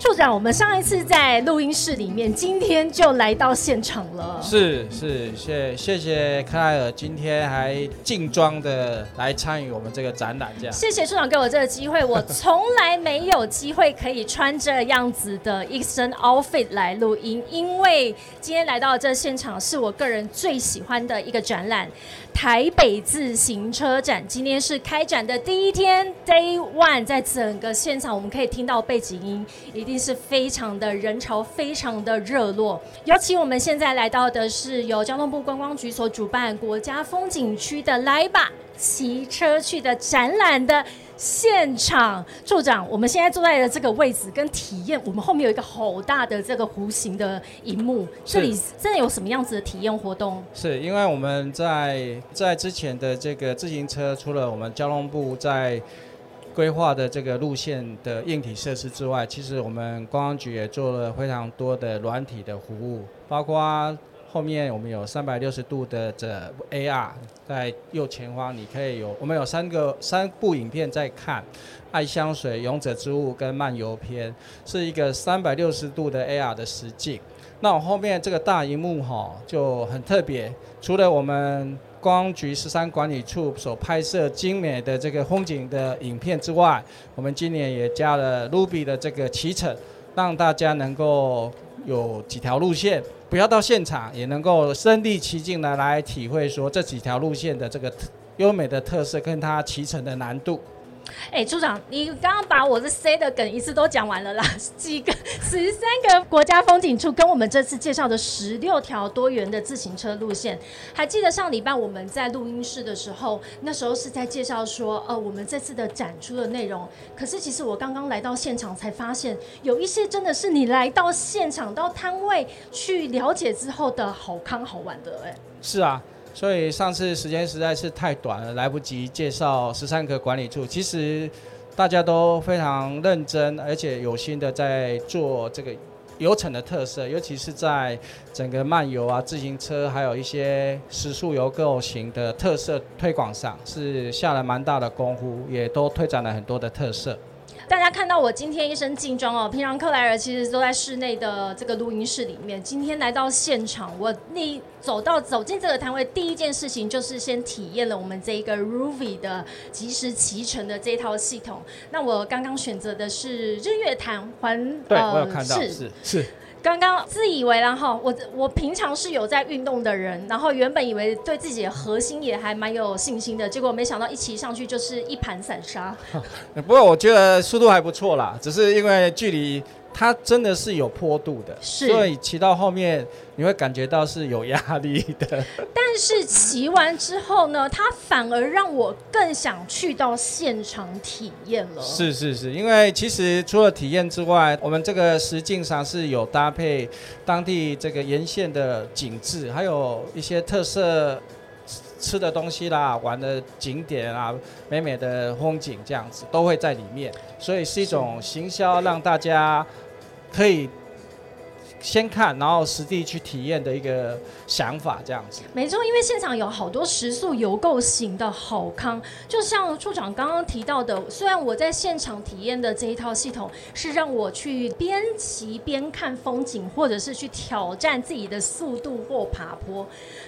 处长，我们上一次在录音室里面，今天就来到现场了。是是，谢谢谢克莱尔，今天还劲装的来参与我们这个展览，这样。谢谢处长给我这个机会，我从来没有机会可以穿这样子的一身 outfit 来录音，因为今天来到这现场是我个人最喜欢的一个展览——台北自行车展。今天是开展的第一天，Day One，在整个现场我们可以听到背景音，一定是非常的人潮，非常的热络。尤其我们现在来到的是由交通部观光局所主办国家风景区的“来吧，骑车去”的展览的现场。处长，我们现在坐在的这个位置跟体验，我们后面有一个好大的这个弧形的荧幕，这里真的有什么样子的体验活动？是因为我们在在之前的这个自行车，除了我们交通部在规划的这个路线的硬体设施之外，其实我们观光局也做了非常多的软体的服务，包括后面我们有三百六十度的这 AR，在右前方你可以有，我们有三个三部影片在看，《爱香水》《勇者之物》跟《漫游篇》，是一个三百六十度的 AR 的实景。那我后面这个大荧幕哈就很特别，除了我们光局十三管理处所拍摄精美的这个风景的影片之外，我们今年也加了 Ruby 的这个骑乘，让大家能够有几条路线，不要到现场也能够身临其境的来体会说这几条路线的这个优美的特色跟它骑乘的难度。哎，处长，你刚刚把我这 C 的梗一次都讲完了啦，几个十三个国家风景处跟我们这次介绍的十六条多元的自行车路线，还记得上礼拜我们在录音室的时候，那时候是在介绍说，呃，我们这次的展出的内容。可是其实我刚刚来到现场才发现，有一些真的是你来到现场到摊位去了解之后的好康好玩的，哎。是啊。所以上次时间实在是太短了，来不及介绍十三个管理处。其实大家都非常认真，而且有心的在做这个游程的特色，尤其是在整个漫游啊、自行车，还有一些时速游购型的特色推广上，是下了蛮大的功夫，也都推展了很多的特色。大家看到我今天一身劲装哦，平常克莱尔其实都在室内的这个录音室里面，今天来到现场，我那走到走进这个摊位，第一件事情就是先体验了我们这一个 Ruby 的即时骑乘的这套系统。那我刚刚选择的是日月潭环，对我有看到，是是。刚刚自以为，然后我我平常是有在运动的人，然后原本以为对自己的核心也还蛮有信心的，结果没想到一骑上去就是一盘散沙。不过我觉得速度还不错啦，只是因为距离。它真的是有坡度的，所以骑到后面你会感觉到是有压力的。但是骑完之后呢，它反而让我更想去到现场体验了。是是是，因为其实除了体验之外，我们这个实境上是有搭配当地这个沿线的景致，还有一些特色吃的东西啦、玩的景点啊、美美的风景这样子都会在里面，所以是一种行销，让大家。可以先看，然后实地去体验的一个想法，这样子。没错，因为现场有好多食宿游购型的好康，就像处长刚刚提到的，虽然我在现场体验的这一套系统是让我去边骑边看风景，或者是去挑战自己的速度或爬坡，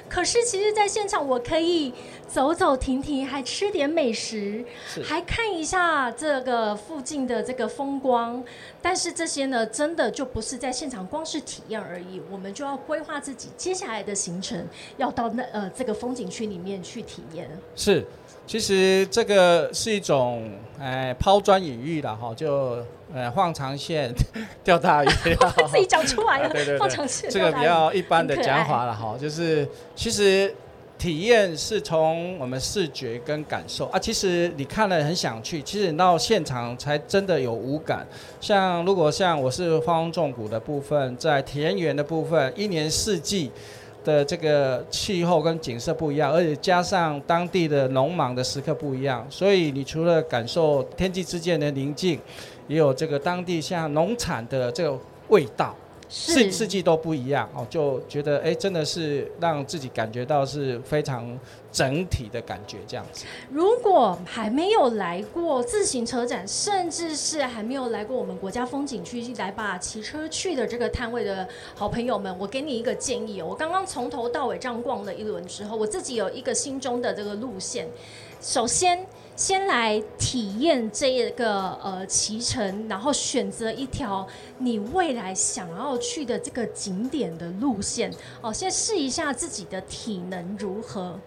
可是其实在现场我可以走走停停，还吃点美食，还看一下这个附近的这个风光。但是这些呢，真的就不是在现场光是体验而已，我们就要规划自己接下来的行程，要到那呃这个风景区里面去体验。是，其实这个是一种哎抛砖引玉的哈，就呃放长线钓大鱼。自己讲出来了，对对放长线。这个比较一般的讲法了哈，就是其实。体验是从我们视觉跟感受啊，其实你看了很想去，其实你到现场才真的有五感。像如果像我是方重谷的部分，在田园的部分，一年四季的这个气候跟景色不一样，而且加上当地的农忙的时刻不一样，所以你除了感受天地之间的宁静，也有这个当地像农产的这个味道。四季都不一样哦，就觉得哎，真的是让自己感觉到是非常整体的感觉这样子。如果还没有来过自行车展，甚至是还没有来过我们国家风景区来把骑车去的这个摊位的好朋友们，我给你一个建议哦。我刚刚从头到尾这样逛了一轮之后，我自己有一个心中的这个路线。首先，先来体验这个呃骑乘，然后选择一条你未来想要去的这个景点的路线哦，先试一下自己的体能如何。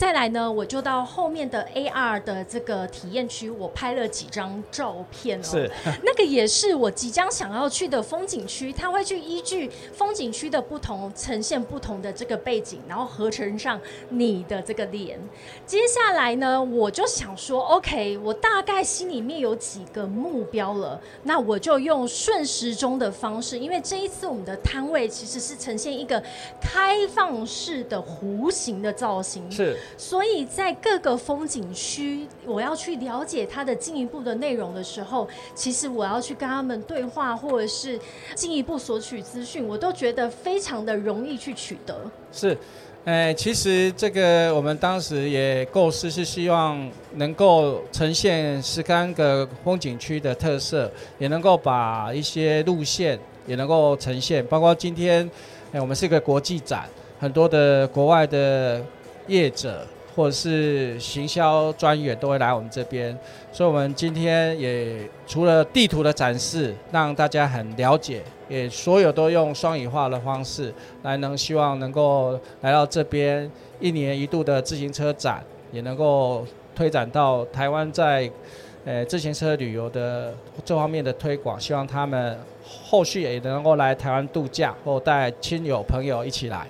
再来呢，我就到后面的 AR 的这个体验区，我拍了几张照片哦。是，那个也是我即将想要去的风景区，它会去依据风景区的不同呈现不同的这个背景，然后合成上你的这个脸。接下来呢，我就想说，OK，我大概心里面有几个目标了，那我就用顺时钟的方式，因为这一次我们的摊位其实是呈现一个开放式的弧形的造型。是，所以在各个风景区，我要去了解它的进一步的内容的时候，其实我要去跟他们对话，或者是进一步索取资讯，我都觉得非常的容易去取得。是，呃，其实这个我们当时也构思是希望能够呈现十三个风景区的特色，也能够把一些路线也能够呈现，包括今天，哎，我们是一个国际展，很多的国外的业者或者是行销专员都会来我们这边，所以我们今天也除了地图的展示，让大家很了解，也所有都用双语化的方式来，能希望能够来到这边一年一度的自行车展，也能够推展到台湾在呃自行车旅游的这方面的推广，希望他们后续也能够来台湾度假，或带亲友朋友一起来。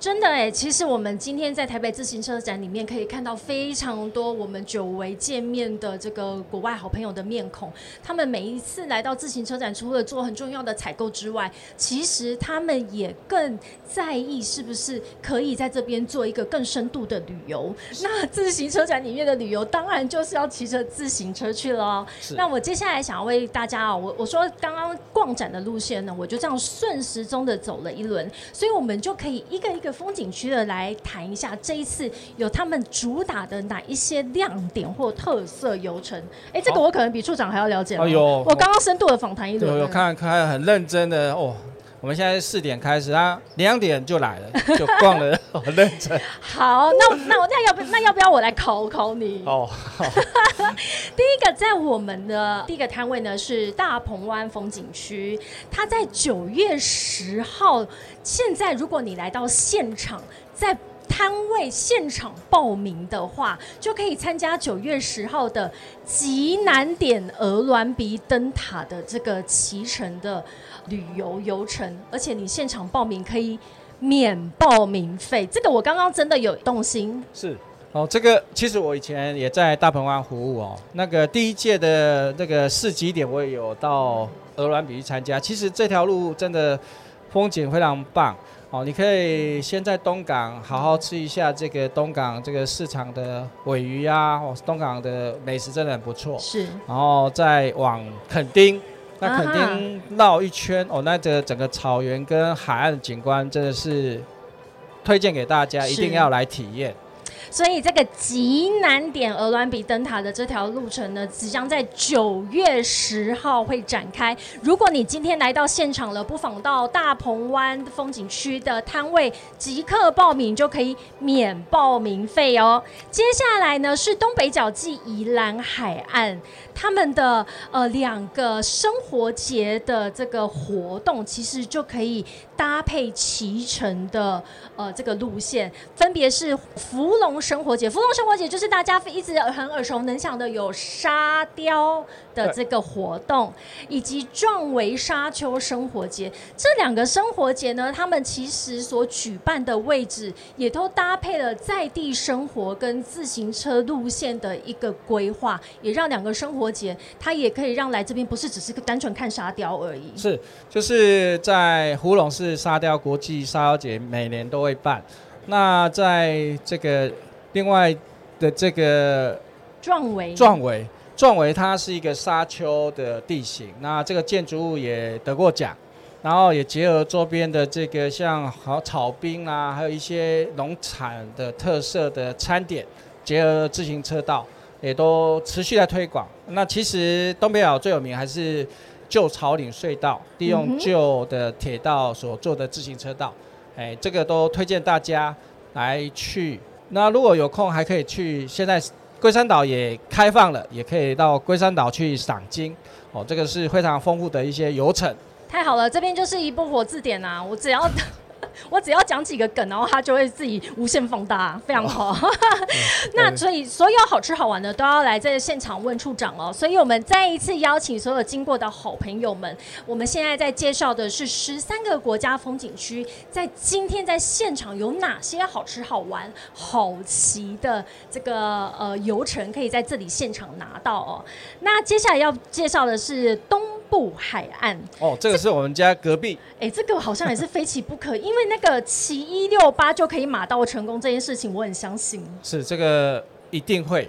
真的哎，其实我们今天在台北自行车展里面可以看到非常多我们久违见面的这个国外好朋友的面孔。他们每一次来到自行车展，除了做很重要的采购之外，其实他们也更在意是不是可以在这边做一个更深度的旅游。那自行车展里面的旅游，当然就是要骑着自行车去了哦。那我接下来想要为大家啊，我我说刚刚逛展的路线呢，我就这样顺时钟的走了一轮，所以我们就可以一个一个。风景区的来谈一下，这一次有他们主打的哪一些亮点或特色游程？哎，这个我可能比处长还要了解。哎呦，我刚刚深度的访谈一轮。有有看看很认真的哦。我们现在四点开始，他两点就来了，就逛了，很认真。好，那那我那要不那要不要我来考考你？哦，第一个在我们的第一个摊位呢是大鹏湾风景区，它在九月十号。现在如果你来到现场，在摊位现场报名的话，就可以参加九月十号的极南点鹅銮鼻灯塔的这个骑乘的。旅游游程，而且你现场报名可以免报名费，这个我刚刚真的有动心。是哦，这个其实我以前也在大鹏湾服务哦，那个第一届的那个市集点我也有到鹅銮比去参加。其实这条路真的风景非常棒哦，你可以先在东港好好吃一下这个东港这个市场的尾鱼啊，哦，东港的美食真的很不错。是，然后再往垦丁。那垦丁绕一圈哦，那这整个草原跟海岸景观真的是推荐给大家，一定要来体验。所以这个极南点鹅銮比灯塔的这条路程呢，即将在九月十号会展开。如果你今天来到现场了，不妨到大鹏湾风景区的摊位即刻报名，就可以免报名费哦。接下来呢是东北角暨宜兰海岸，他们的呃两个生活节的这个活动，其实就可以搭配骑乘的呃这个路线，分别是芙蓉。生活节，芙蓉生活节就是大家一直很耳熟能详的有沙雕的这个活动，以及壮维沙丘生活节这两个生活节呢，他们其实所举办的位置也都搭配了在地生活跟自行车路线的一个规划，也让两个生活节它也可以让来这边不是只是单纯看沙雕而已。是，就是在胡龙市沙雕国际沙雕节每年都会办。那在这个另外的这个壮维，壮维，壮维，它是一个沙丘的地形。那这个建筑物也得过奖，然后也结合周边的这个像好草冰啊，还有一些农产的特色的餐点，结合自行车道，也都持续在推广。那其实东北角最有名还是旧草岭隧道，利用旧的铁道所做的自行车道，哎，这个都推荐大家来去。那如果有空还可以去，现在龟山岛也开放了，也可以到龟山岛去赏金。哦，这个是非常丰富的一些游程。太好了，这边就是一部活字典啊！我只要 我只要讲几个梗，然后他就会自己无限放大，非常好。那所以所有好吃好玩的都要来在现场问处长哦。所以我们再一次邀请所有经过的好朋友们，我们现在在介绍的是十三个国家风景区，在今天在现场有哪些好吃好玩好奇的这个呃游程，可以在这里现场拿到哦。那接下来要介绍的是东。部海岸哦，这个是我们家隔壁。哎，这个好像也是非骑不可，因为那个骑一六八就可以马到成功这件事情，我很相信。是这个一定会，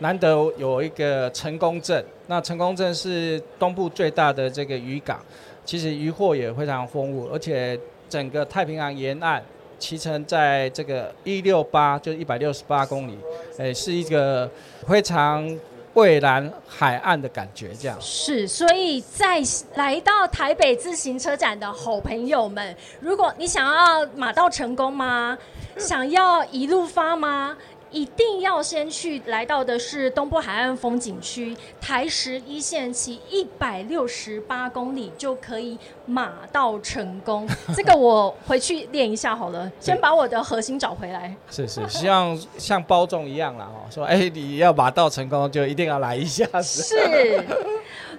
难得有一个成功镇。那成功镇是东部最大的这个渔港，其实渔获也非常丰富，而且整个太平洋沿岸骑乘在这个一六八，就一百六十八公里，哎，是一个非常。蔚蓝海岸的感觉，这样是。所以在来到台北自行车展的好朋友们，如果你想要马到成功吗？想要一路发吗？一定要先去来到的是东部海岸风景区，台十一线骑一百六十八公里就可以马到成功。这个我回去练一下好了，先把我的核心找回来。是是，希望像包总一样啦哦，说哎你要马到成功就一定要来一下。是。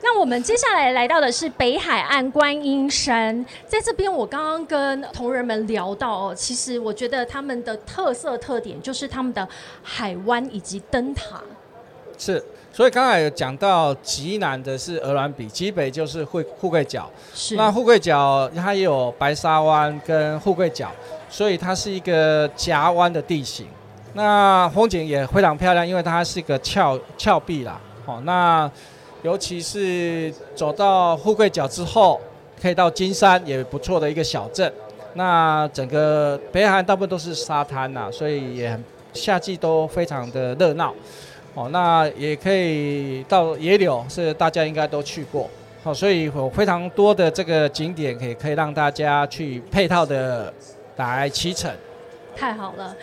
那我们接下来来到的是北海岸观音山，在这边我刚刚跟同仁们聊到哦，其实我觉得他们的特色特点就是他们的海湾以及灯塔。是，所以刚才有讲到极南的是鹅銮鼻，极北就是富富贵角。是。那富贵角它也有白沙湾跟富贵角，所以它是一个夹湾的地形。那风景也非常漂亮，因为它是一个峭峭壁啦。哦，那。尤其是走到富贵角之后，可以到金山，也不错的一个小镇。那整个北海岸大部分都是沙滩呐，所以也夏季都非常的热闹。哦，那也可以到野柳，是大家应该都去过。好，所以有非常多的这个景点，可以可以让大家去配套的来骑乘。太好了。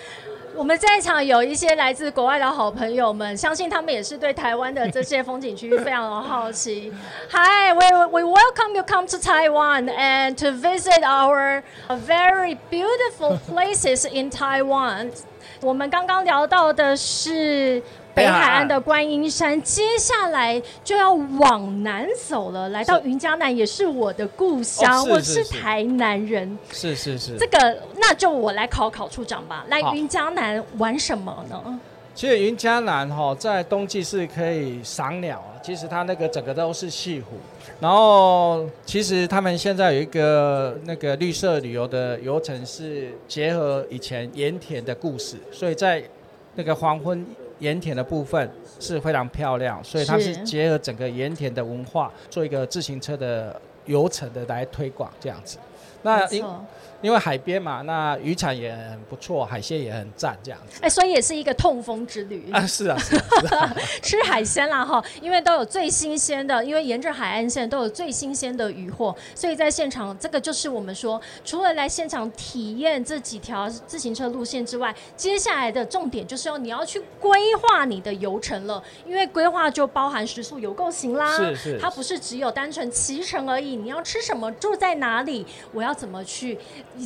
我们在场有一些来自国外的好朋友们，相信他们也是对台湾的这些风景区非常的好奇。Hi, we we welcome you come to Taiwan and to visit our very beautiful places in Taiwan. 我们刚刚聊到的是。北海岸的观音山，接下来就要往南走了。来到云嘉南也是我的故乡，我是台南人。是是是。这个那就我来考考处长吧。来云嘉南玩什么呢？其实云嘉南哈，在冬季是可以赏鸟啊。其实它那个整个都是西湖，然后其实他们现在有一个那个绿色旅游的游程，是结合以前盐田的故事，所以在那个黄昏。盐田的部分是非常漂亮，所以它是结合整个盐田的文化，做一个自行车的游程的来推广这样子。那因为海边嘛，那渔产也很不错，海鲜也很赞，这样子。哎，所以也是一个痛风之旅啊！是啊，吃海鲜啦哈，因为都有最新鲜的，因为沿着海岸线都有最新鲜的渔获，所以在现场这个就是我们说，除了来现场体验这几条自行车路线之外，接下来的重点就是要你要去规划你的游程了，因为规划就包含食宿、游购行啦，是是，它不是只有单纯骑乘而已，你要吃什么，住在哪里，我要怎么去。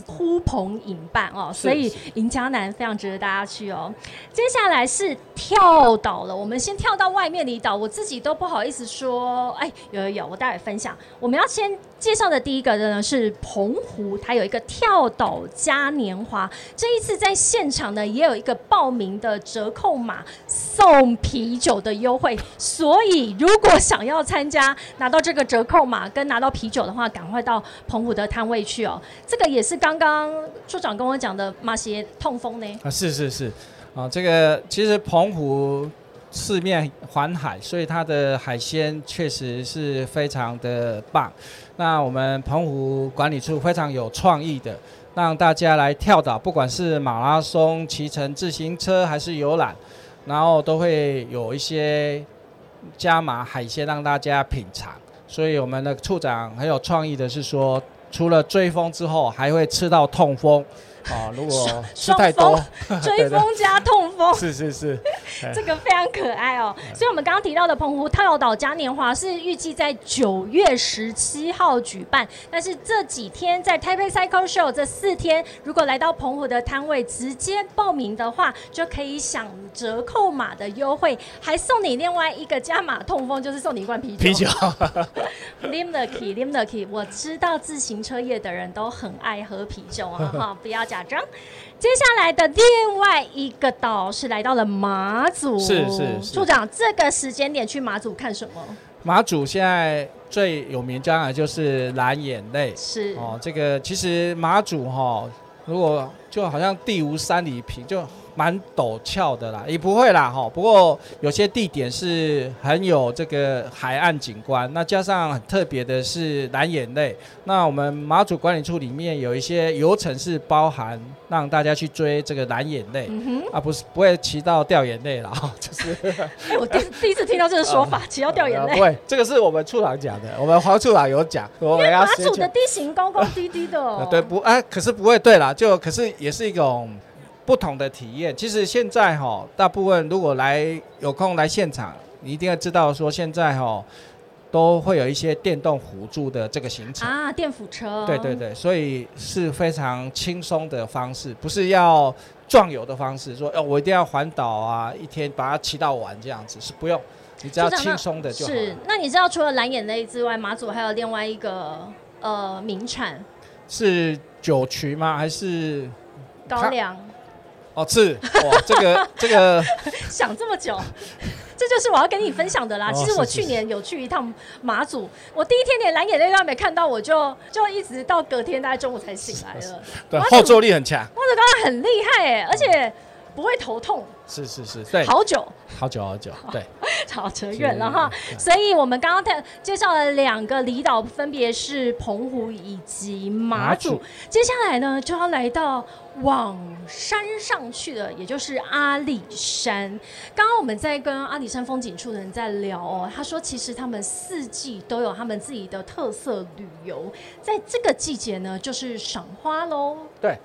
呼朋引伴哦，所以云嘉南非常值得大家去哦。接下来是跳岛了，我们先跳到外面离岛，我自己都不好意思说，哎，有有有，我待会分享。我们要先介绍的第一个呢是澎湖，它有一个跳岛嘉年华，这一次在现场呢也有一个报名的折扣码，送啤酒的优惠，所以如果想要参加，拿到这个折扣码跟拿到啤酒的话，赶快到澎湖的摊位去哦。这个也是刚刚处长跟我讲的马鞋痛风呢。啊，是是是，啊，这个其实澎湖四面环海，所以它的海鲜确实是非常的棒。那我们澎湖管理处非常有创意的，让大家来跳岛，不管是马拉松、骑乘自行车还是游览，然后都会有一些加码海鲜让大家品尝。所以我们的处长很有创意的是说，除了追风之后，还会吃到痛风。哦，如果吃太多，追风加痛风，是是是，这个非常可爱哦。所以，我们刚刚提到的澎湖跳岛嘉年华是预计在九月十七号举办，但是这几天在 Taipei Cycle Show 这四天，如果来到澎湖的摊位直接报名的话，就可以享折扣码的优惠，还送你另外一个加码痛风，就是送你一罐啤酒。啤酒，Limaki，Limaki，我知道自行车业的人都很爱喝啤酒啊，哈，不要。假装，接下来的另外一个岛是来到了马祖。是是是，处长，这个时间点去马祖看什么？马祖现在最有名，当然就是蓝眼泪。是哦，这个其实马祖哈，如果就好像地无三里平就。蛮陡峭的啦，也不会啦哈。不过有些地点是很有这个海岸景观，那加上很特别的是蓝眼泪。那我们马祖管理处里面有一些游程是包含让大家去追这个蓝眼泪，啊不是不会骑到掉眼泪了哈，就是。我第第一次听到这个说法，骑到掉眼泪。不会，这个是我们处长讲的，我们黄处长有讲。因为马祖的地形高高低低的。对不？哎，可是不会对啦，就可是也是一种。不同的体验，其实现在哈，大部分如果来有空来现场，你一定要知道说现在哈都会有一些电动辅助的这个行程啊，电辅车，对对对，所以是非常轻松的方式，不是要壮游的方式，说哦我一定要环岛啊，一天把它骑到完这样子是不用，你只要轻松的就好。是，那你知道除了蓝眼泪之外，马祖还有另外一个呃名产是酒曲吗？还是高粱？哦，是哇，这个 这个想这么久，这就是我要跟你分享的啦。其实我去年有去一趟马祖，我第一天连蓝眼泪都没看到，我就就一直到隔天大概中午才醒来了。对，后坐力很强。马祖刚刚很厉害哎，而且不会头痛。是是是，对，好久，好久好久，对，好扯远了哈。所以我们刚刚介介绍了两个离岛，分别是澎湖以及马祖。接下来呢，就要来到往山上去的，也就是阿里山。刚刚我们在跟阿里山风景处的人在聊哦，他说其实他们四季都有他们自己的特色旅游，在这个季节呢，就是赏花喽。对。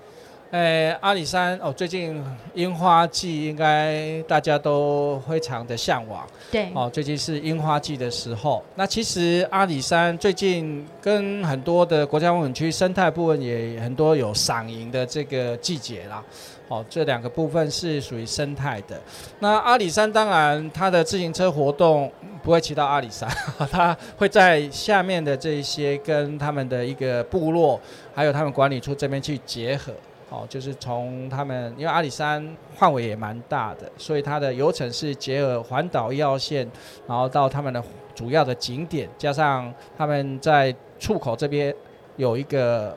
诶，阿里山哦，最近樱花季应该大家都非常的向往。对，哦，最近是樱花季的时候。那其实阿里山最近跟很多的国家风景区生态部分也很多有赏樱的这个季节啦。哦，这两个部分是属于生态的。那阿里山当然它的自行车活动不会骑到阿里山，它会在下面的这些跟他们的一个部落，还有他们管理处这边去结合。哦，就是从他们，因为阿里山范围也蛮大的，所以它的游程是结合环岛一号线，然后到他们的主要的景点，加上他们在出口这边有一个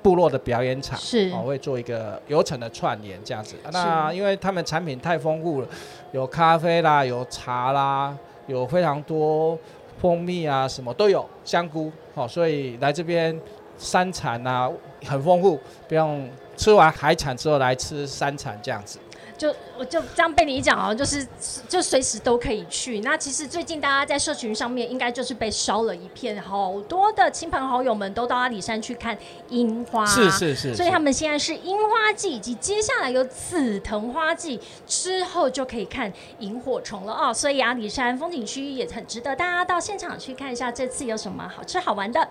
部落的表演场，是，哦，会做一个游程的串联这样子。那因为他们产品太丰富了，有咖啡啦，有茶啦，有非常多蜂蜜啊，什么都有，香菇，哦，所以来这边山产啊很丰富，不用。吃完海产之后来吃山产这样子。就我就这样被你一讲哦，就是就随时都可以去。那其实最近大家在社群上面应该就是被烧了一片，好多的亲朋好友们都到阿里山去看樱花。是是是。所以他们现在是樱花季，以及接下来有紫藤花季之后就可以看萤火虫了哦。所以阿里山风景区也很值得大家到现场去看一下，这次有什么好吃好玩的。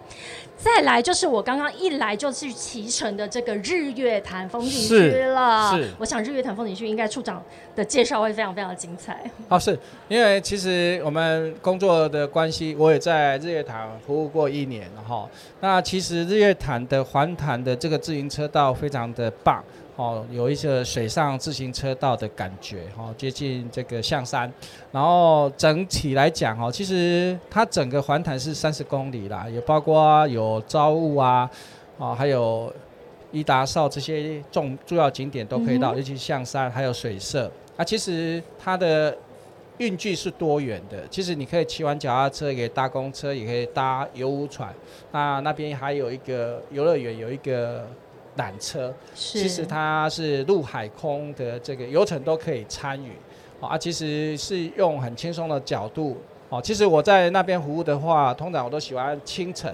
再来就是我刚刚一来就去骑乘的这个日月潭风景区了。是。我想日月潭风景区应应该处长的介绍会非常非常精彩。哦，是因为其实我们工作的关系，我也在日月潭服务过一年哈。那其实日月潭的环潭的这个自行车道非常的棒哦，有一些水上自行车道的感觉哈，接近这个象山。然后整体来讲哈，其实它整个环潭是三十公里啦，也包括有朝雾啊，啊还有。伊达少这些重重要景点都可以到，尤其象山还有水社。啊，其实它的运距是多元的。其实你可以骑完脚踏车，也可以搭公车，也可以搭游湖船。那那边还有一个游乐园，有一个缆车。是，其实它是陆海空的这个游程都可以参与。啊，其实是用很轻松的角度。哦，其实我在那边服务的话，通常我都喜欢清晨，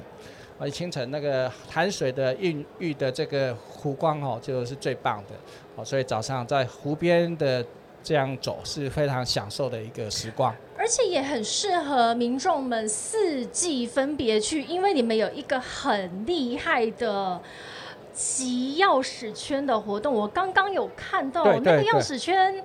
而清晨那个潭水的孕育的这个湖光哦，就是最棒的。哦，所以早上在湖边的这样走是非常享受的一个时光。而且也很适合民众们四季分别去，因为你们有一个很厉害的集钥匙圈的活动。我刚刚有看到那个钥匙圈。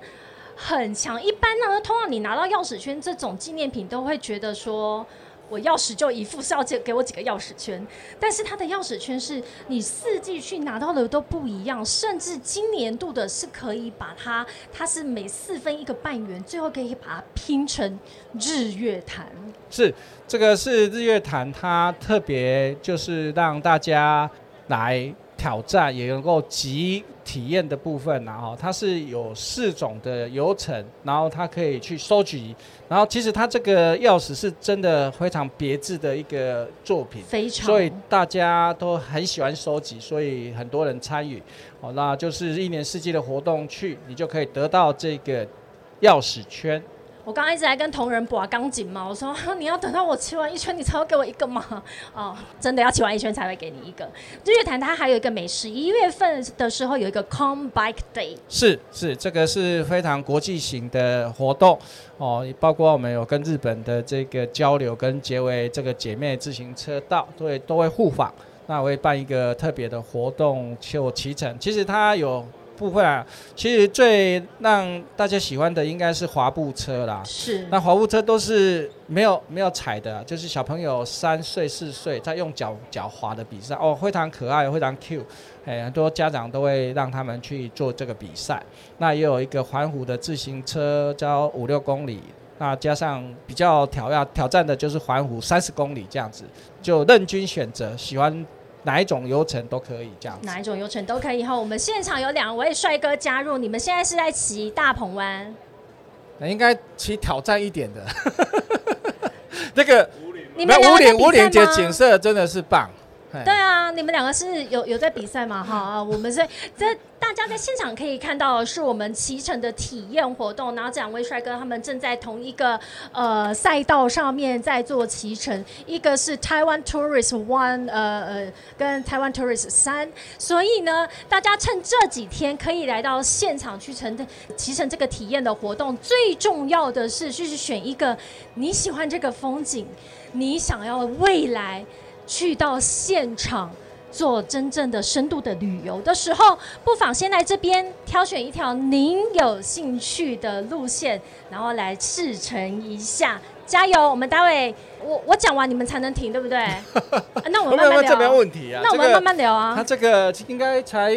很强，一般呢，通常你拿到钥匙圈这种纪念品，都会觉得说，我钥匙就一副是要借给我几个钥匙圈。但是它的钥匙圈是你四季去拿到的都不一样，甚至今年度的是可以把它，它是每四分一个半圆，最后可以把它拼成日月潭。是这个是日月潭，它特别就是让大家来。挑战也能够集体验的部分，然后它是有四种的流程，然后它可以去收集，然后其实它这个钥匙是真的非常别致的一个作品，非常，所以大家都很喜欢收集，所以很多人参与，哦，那就是一年四季的活动去，你就可以得到这个钥匙圈。我刚刚一直在跟同仁拔钢筋嘛，我说你要等到我骑完一圈，你才会给我一个吗？哦，真的要骑完一圈才会给你一个。日月潭它还有一个美食，一月份的时候有一个 Com Bike Day，是是，这个是非常国际型的活动哦，包括我们有跟日本的这个交流跟结为这个姐妹自行车道，都会都会互访，那我会办一个特别的活动就骑乘，其实它有。部分啊，其实最让大家喜欢的应该是滑步车啦。是。那滑步车都是没有没有踩的，就是小朋友三岁四岁在用脚脚滑的比赛哦，非常可爱，非常 Q。哎，很多家长都会让他们去做这个比赛。那也有一个环湖的自行车，叫五六公里。那加上比较挑要挑战的就是环湖三十公里这样子，就任君选择，喜欢。哪一种流程都可以这样。哪一种流程都可以。后，我们现场有两位帅哥加入，你们现在是在骑大鹏湾？那应该骑挑战一点的。那个，你们五点五点的景色真的是棒。你们两个是有有在比赛嘛？哈，我们是在。大家在现场可以看到，是我们骑乘的体验活动。然后这两位帅哥他们正在同一个呃赛道上面在做骑乘，一个是 Taiwan Tourist One，呃呃，跟 Taiwan Tourist 三。所以呢，大家趁这几天可以来到现场去乘的骑乘这个体验的活动。最重要的是，就是选一个你喜欢这个风景，你想要未来去到现场。做真正的深度的旅游的时候，不妨先来这边挑选一条您有兴趣的路线，然后来试乘一下。加油！我们待会我我讲完你们才能停，对不对？那我们慢慢聊。这没问题啊。那我们慢慢聊啊。他这个应该才。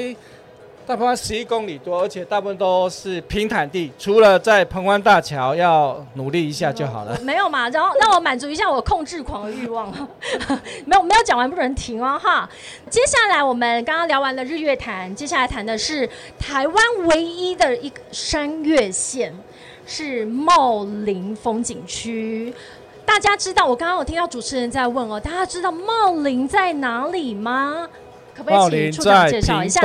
大鹏湾十一公里多，而且大部分都是平坦地，除了在鹏湾大桥要努力一下就好了。没有嘛，然后让我满足一下我控制狂的欲望。没有没有讲完不能停哦哈。接下来我们刚刚聊完了日月潭，接下来谈的是台湾唯一的一个山岳线，是茂林风景区。大家知道我刚刚有听到主持人在问哦，大家知道茂林在哪里吗？可不可以请处长介绍一下？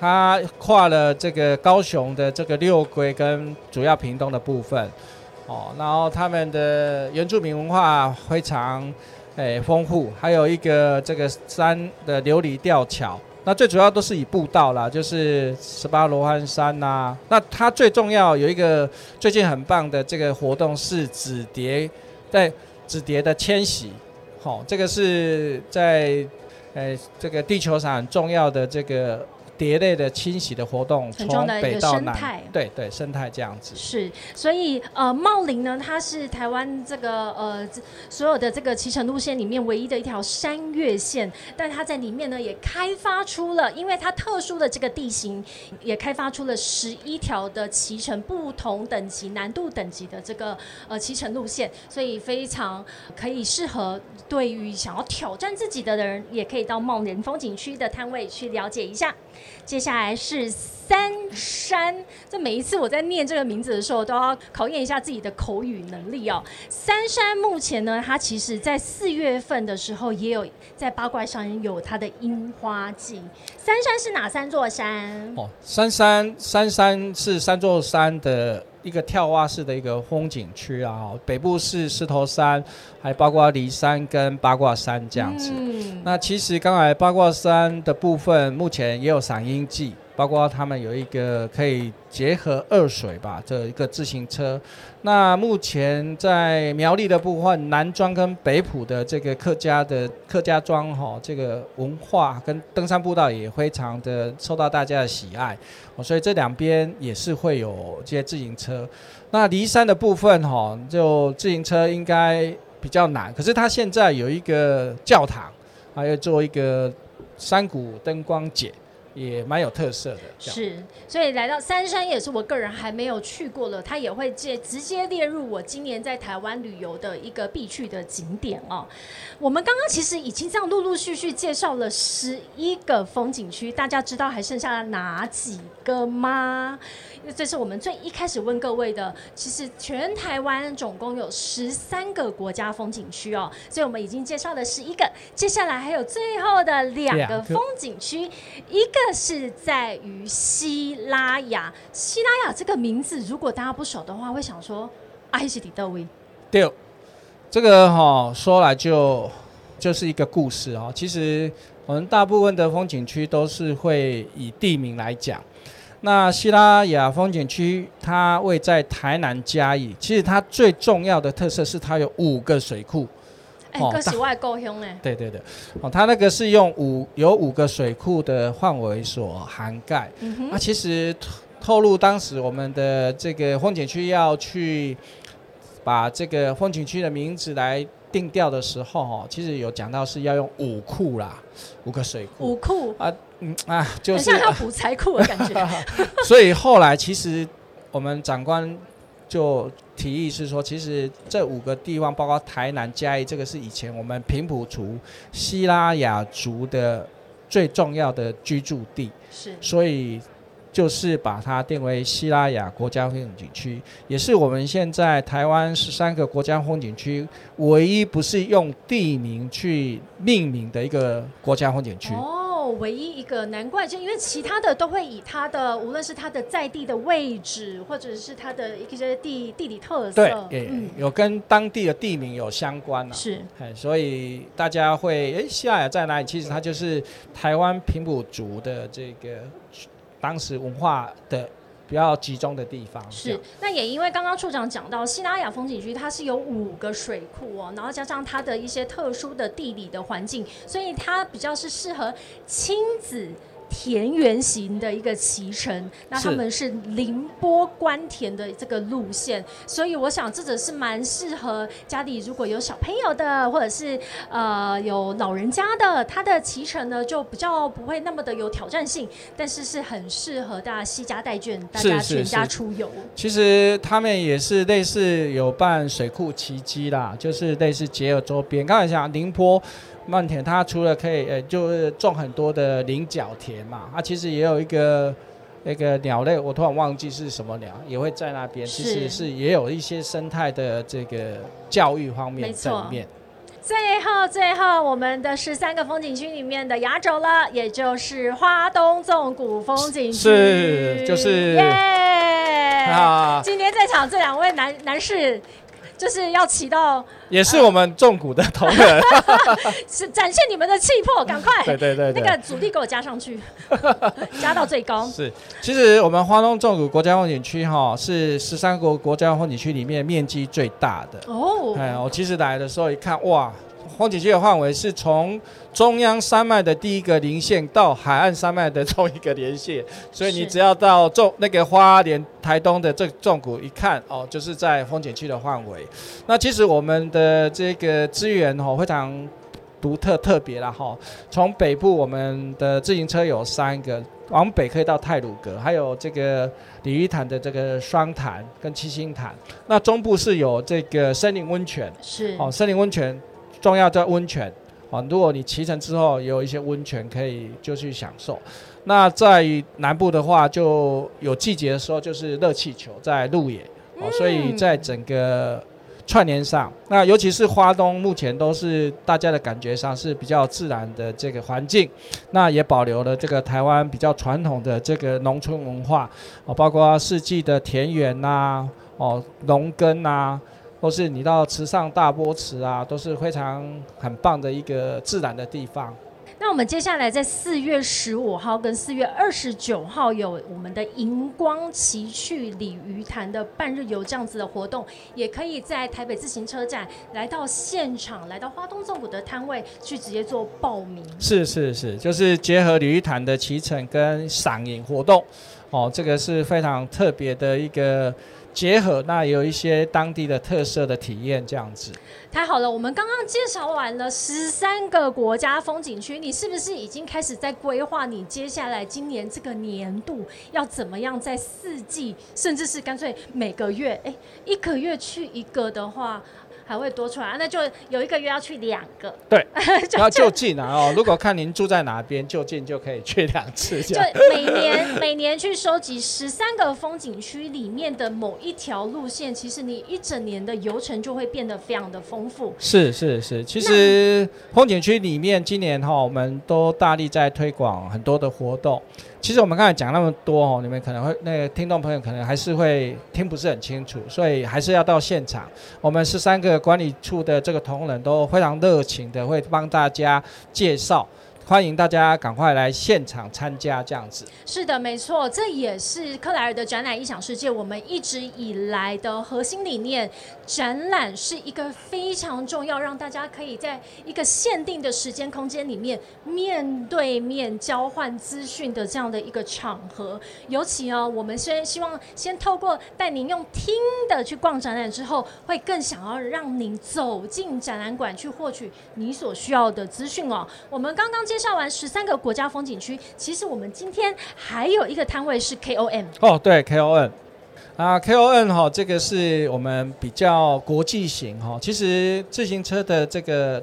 它跨了这个高雄的这个六龟跟主要屏东的部分，哦，然后他们的原住民文化非常诶丰富，还有一个这个山的琉璃吊桥，那最主要都是以步道啦，就是十八罗汉山呐。那它最重要有一个最近很棒的这个活动是紫蝶在紫蝶的迁徙，好，这个是在诶这个地球上很重要的这个。蝶类的清洗的活动，从北到南，对对，生态这样子。是，所以呃，茂林呢，它是台湾这个呃所有的这个骑乘路线里面唯一的一条山岳线，但它在里面呢也开发出了，因为它特殊的这个地形，也开发出了十一条的骑乘不同等级、难度等级的这个呃骑乘路线，所以非常可以适合对于想要挑战自己的人，也可以到茂林风景区的摊位去了解一下。接下来是三山，这每一次我在念这个名字的时候，都要考验一下自己的口语能力哦。三山目前呢，它其实在四月份的时候也有在八卦山有它的樱花季。三山是哪三座山？哦，三山三山是三座山的一个跳蛙式的一个风景区啊，北部是狮头山，还包括骊山跟八卦山这样子。嗯，那其实刚才八卦山的部分，目前也有赏樱季，包括他们有一个可以结合二水吧这一个自行车。那目前在苗栗的部分，南庄跟北埔的这个客家的客家庄哈，这个文化跟登山步道也非常的受到大家的喜爱，所以这两边也是会有这些自行车。那骊山的部分哈，就自行车应该比较难，可是它现在有一个教堂。还有做一个山谷灯光节，也蛮有特色的。是，所以来到三山也是我个人还没有去过了，它也会借直接列入我今年在台湾旅游的一个必去的景点哦。我们刚刚其实已经这样陆陆续续介绍了十一个风景区，大家知道还剩下哪几个吗？因为这是我们最一开始问各位的。其实全台湾总共有十三个国家风景区哦，所以我们已经介绍了十一个，接下来还有最后的两个风景区，一个是在于希拉雅。希拉雅这个名字，如果大家不熟的话，会想说啊，是底德威。对，这个哈、说来就就是一个故事哦。其实我们大部分的风景区都是会以地名来讲。那希拉雅风景区它位在台南嘉义，其实它最重要的特色是它有五个水库。哎、哦这是外够凶哎。对对对，哦，它那个是用五有五个水库的范围所涵盖。那、嗯哼，其实透透露当时我们的这个风景区要去把这个风景区的名字来定调的时候，哦，其实有讲到是要用五库啦，五个水库。五库啊，嗯啊，就是很像要补财库的感觉。所以后来其实我们长官就提议是说，其实这五个地方，包括台南、嘉义，这个是以前我们平埔族希拉雅族的最重要的居住地，是，所以就是把它定为希拉雅国家风景区，也是我们现在台湾十三个国家风景区唯一不是用地名去命名的一个国家风景区。哦，唯一一个，难怪就因为其他的都会以它的，无论是它的在地的位置，或者是它的一些地地理特色，对，嗯，有跟当地的地名有相关啊。是哎，所以大家会哎，西雅雅在哪里？其实它就是台湾平埔族的这个当时文化的比较集中的地方。是，那也因为刚刚处长讲到西拉雅风景区，它是有五个水库哦，然后加上它的一些特殊的地理的环境，所以它比较是适合亲子。田园型的一个骑乘，那他们是宁波关田的这个路线，所以我想这只是蛮适合家里如果有小朋友的，或者是呃有老人家的，他的骑乘呢就比较不会那么的有挑战性，但是是很适合大家惜家带眷，大家全家出游。其实他们也是类似有办水库奇迹啦，就是类似结合周边。刚才讲宁波曼田，它除了可以呃就是种很多的菱角田嘛，它其实也有一个那个鸟类，我突然忘记是什么鸟，也会在那边。其实是是也有一些生态的这个教育方面没错在里面。最后，最后，我们的十三个风景区里面的压轴了，也就是花东纵谷风景区，是就是耶！啊，今天在场这两位男男士。就是要起到，也是我们重谷的同仁。是展现你们的气魄，赶快，对对对对。那个阻力给我加上去，加到最高。是，其实我们花东重谷国家风景区哈是十三国国家风景区里面面积最大的。哦，哎，我其实来的时候一看，哇，风景区的范围是从中央山脉的第一个零线到海岸山脉的中一个连线，所以你只要到纵那个花莲、台东的这纵谷一看，哦，就是在风景区的范围。那其实我们的这个资源哦非常独特特别了哈。从北部我们的自行车有三个，往北可以到泰鲁阁，还有这个鲤鱼潭的这个双潭跟七星潭。那中部是有这个森林温泉，是，哦，森林温泉重要的温泉，啊，如果你骑乘之后有一些温泉可以就去享受。那在南部的话，就有季节的时候就是热气球在路野，哦，所以在整个串联上，那尤其是花东，目前都是大家的感觉上是比较自然的这个环境，那也保留了这个台湾比较传统的这个农村文化，哦，包括四季的田园呐，哦，农耕呐。或是你到池上大波池啊，都是非常很棒的一个自然的地方。那我们接下来在四月十五号跟四月二十九号有我们的荧光奇趣鲤鱼潭的半日游这样子的活动，也可以在台北自行车站来到现场，来到花东纵谷的摊位去直接做报名。是是是，就是结合鲤鱼潭的骑乘跟赏影活动，哦，这个是非常特别的一个。结合那有一些当地的特色的体验，这样子。太好了，我们刚刚介绍完了十三个国家风景区，你是不是已经开始在规划你接下来今年这个年度要怎么样在四季，甚至是干脆每个月，哎，一个月去一个的话？还会多出来，那就有一个月要去两个。对，要就近啊哦。如果看您住在哪边，就近就可以去两次。就每年 每年去收集十三个风景区里面的某一条路线，其实你一整年的游程就会变得非常的丰富。是是是，其实风景区里面今年哈，我们都大力在推广很多的活动。其实我们刚才讲那么多哦，你们可能会那个听众朋友可能还是会听不是很清楚，所以还是要到现场。我们十三个管理处的这个同仁都非常热情的，会帮大家介绍。欢迎大家赶快来现场参加，这样子。是的，没错，这也是克莱尔的展览异想世界。我们一直以来的核心理念，展览是一个非常重要，让大家可以在一个限定的时间空间里面面对面交换资讯的这样的一个场合。尤其哦，我们先希望先透过带您用听的去逛展览之后，会更想要让您走进展览馆去获取你所需要的资讯哦。我们刚刚介绍完十三个国家风景区，其实我们今天还有一个摊位是 KOM 哦，对 KOM 啊，K O N 哈，这个是我们比较国际型哈。其实自行车的这个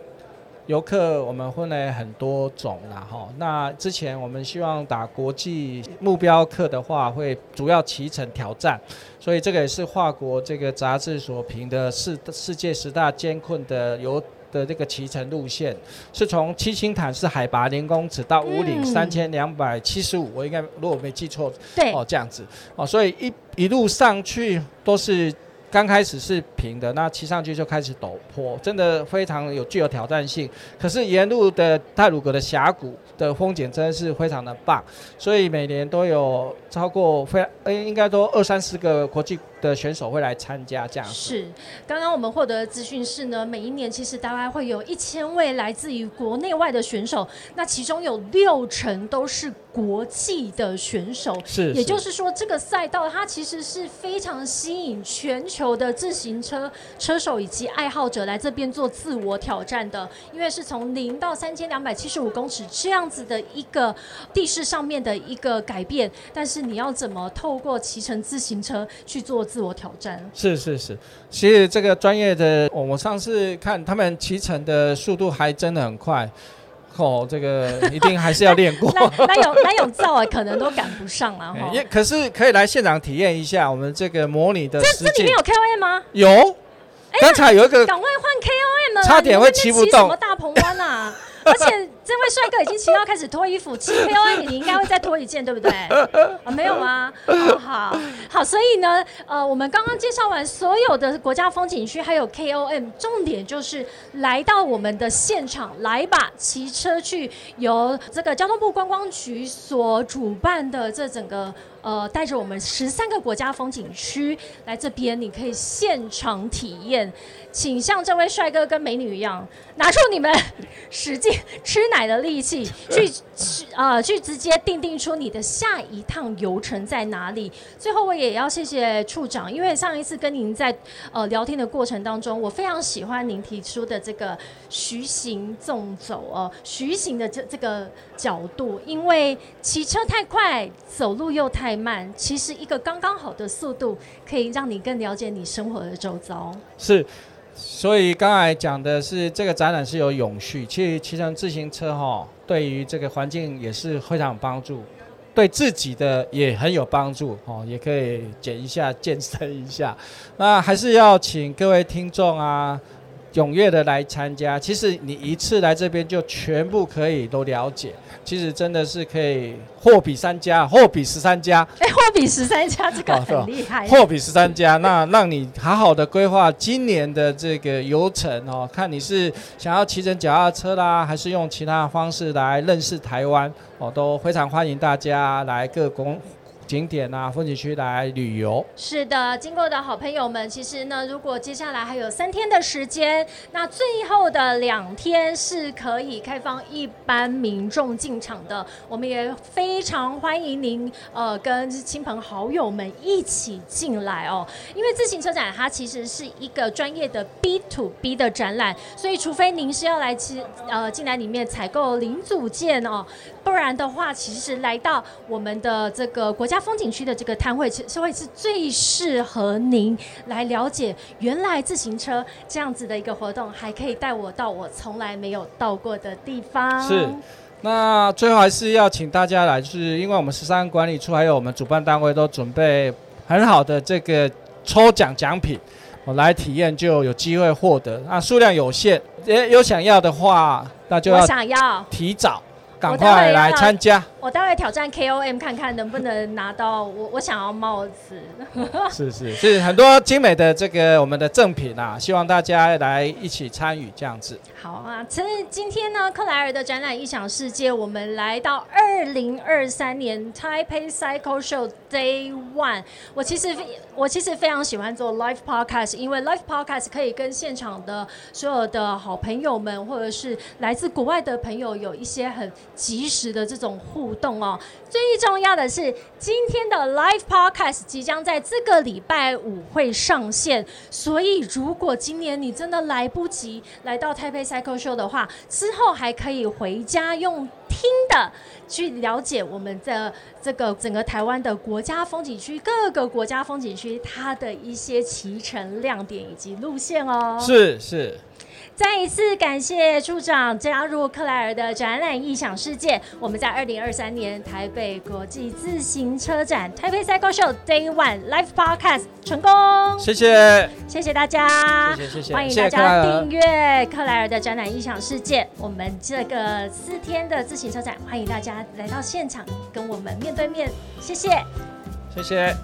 游客，我们分了很多种啦哈。那之前我们希望打国际目标客的话，会主要骑乘挑战，所以这个也是华国这个杂志所评的世世界十大艰困的游。的这个骑乘路线是从七星潭是海拔零公尺到五岭三千两百七十五，我应该如果没记错，对哦这样子哦，所以一一路上去都是刚开始是平的，那骑上去就开始陡坡，真的非常有具有挑战性。可是沿路的泰鲁格的峡谷的风景真的是非常的棒，所以每年都有超过非呃应该都二三十个国际。的选手会来参加这样是，刚刚我们获得的资讯是呢，每一年其实大概会有一千位来自于国内外的选手，那其中有六成都是国际的选手，是，也就是说这个赛道它其实是非常吸引全球的自行车车手以及爱好者来这边做自我挑战的，因为是从零到三千两百七十五公尺这样子的一个地势上面的一个改变，但是你要怎么透过骑乘自行车去做？自我挑战是是是，其实这个专业的，我我上次看他们骑乘的速度还真的很快，哦，这个一定还是要练过。那有那有照啊，可能都赶不上了哈。也可是可以来现场体验一下我们这个模拟的。这这里面有 K O M 吗？有，刚才有一个赶快换 K O M 了，差点会骑不动。什么大鹏湾啊？而且这位帅哥已经骑到开始脱衣服，骑 K O M 你应该会再脱一件，对不对？啊，没有吗？好好，所以呢，呃，我们刚刚介绍完所有的国家风景区，还有 K O M，重点就是来到我们的现场，来吧，骑车去由这个交通部观光局所主办的这整个。呃，带着我们十三个国家风景区来这边，你可以现场体验。请像这位帅哥跟美女一样，拿出你们使劲吃奶的力气，去去呃，去直接定定出你的下一趟游程在哪里。最后，我也要谢谢处长，因为上一次跟您在呃聊天的过程当中，我非常喜欢您提出的这个徐行纵走哦，徐行的这这个角度，因为骑车太快，走路又太。慢，其实一个刚刚好的速度可以让你更了解你生活的周遭。是，所以刚才讲的是这个展览是有永续，其实骑上自行车哈，对于这个环境也是非常有帮助，对自己的也很有帮助哦，也可以减一下、健身一下。那还是要请各位听众啊。踊跃的来参加，其实你一次来这边就全部可以都了解，其实真的是可以货比三家，货比十三家。哎，货比十三家这个很厉害。货比十三家，那让你好好的规划今年的这个游程哦，看你是想要骑乘脚踏车啦，还是用其他的方式来认识台湾哦，都非常欢迎大家来各公。景点啊，风景区来旅游。是的，经过的好朋友们，其实呢，如果接下来还有三天的时间，那最后的两天是可以开放一般民众进场的。我们也非常欢迎您，呃，跟亲朋好友们一起进来哦。因为自行车展它其实是一个专业的 B to B 的展览，所以除非您是要来其呃进来里面采购零组件哦，不然的话，其实来到我们的这个国家。风景区的这个摊位，其实会是最适合您来了解原来自行车这样子的一个活动，还可以带我到我从来没有到过的地方。是，那最后还是要请大家来，就是因为我们十三管理处还有我们主办单位都准备很好的这个抽奖奖品，我来体验就有机会获得。那数量有限，也有想要的话，那就要想要提早。赶快来参加！我待会挑战 KOM 看看能不能拿到我我想要帽子。是是是，很多精美的这个我们的赠品啊，希望大家来一起参与这样子。好啊，其实今天呢，克莱尔的展览异想世界，我们来到二零二三年 Taipei Cycle Show Day One。我其实我其实非常喜欢做 Live Podcast，因为 Live Podcast 可以跟现场的所有的好朋友们，或者是来自国外的朋友，有一些很。及时的这种互动哦，最重要的是今天的 live podcast 即将在这个礼拜五会上线，所以如果今年你真的来不及来到台北 Cycle Show 的话，之后还可以回家用听的去了解我们的这个整个台湾的国家风景区各个国家风景区它的一些骑乘亮点以及路线哦。是是。再一次感谢处长加入克莱尔的展览异想世界。我们在二零二三年台北国际自行车展台北 Cycle Show Day One Live Podcast 成功。谢谢，谢谢大家，谢谢谢谢，欢迎大家订阅克莱尔的展览异想世界。我们这个四天的自行车展，欢迎大家来到现场跟我们面对面。谢谢，谢谢。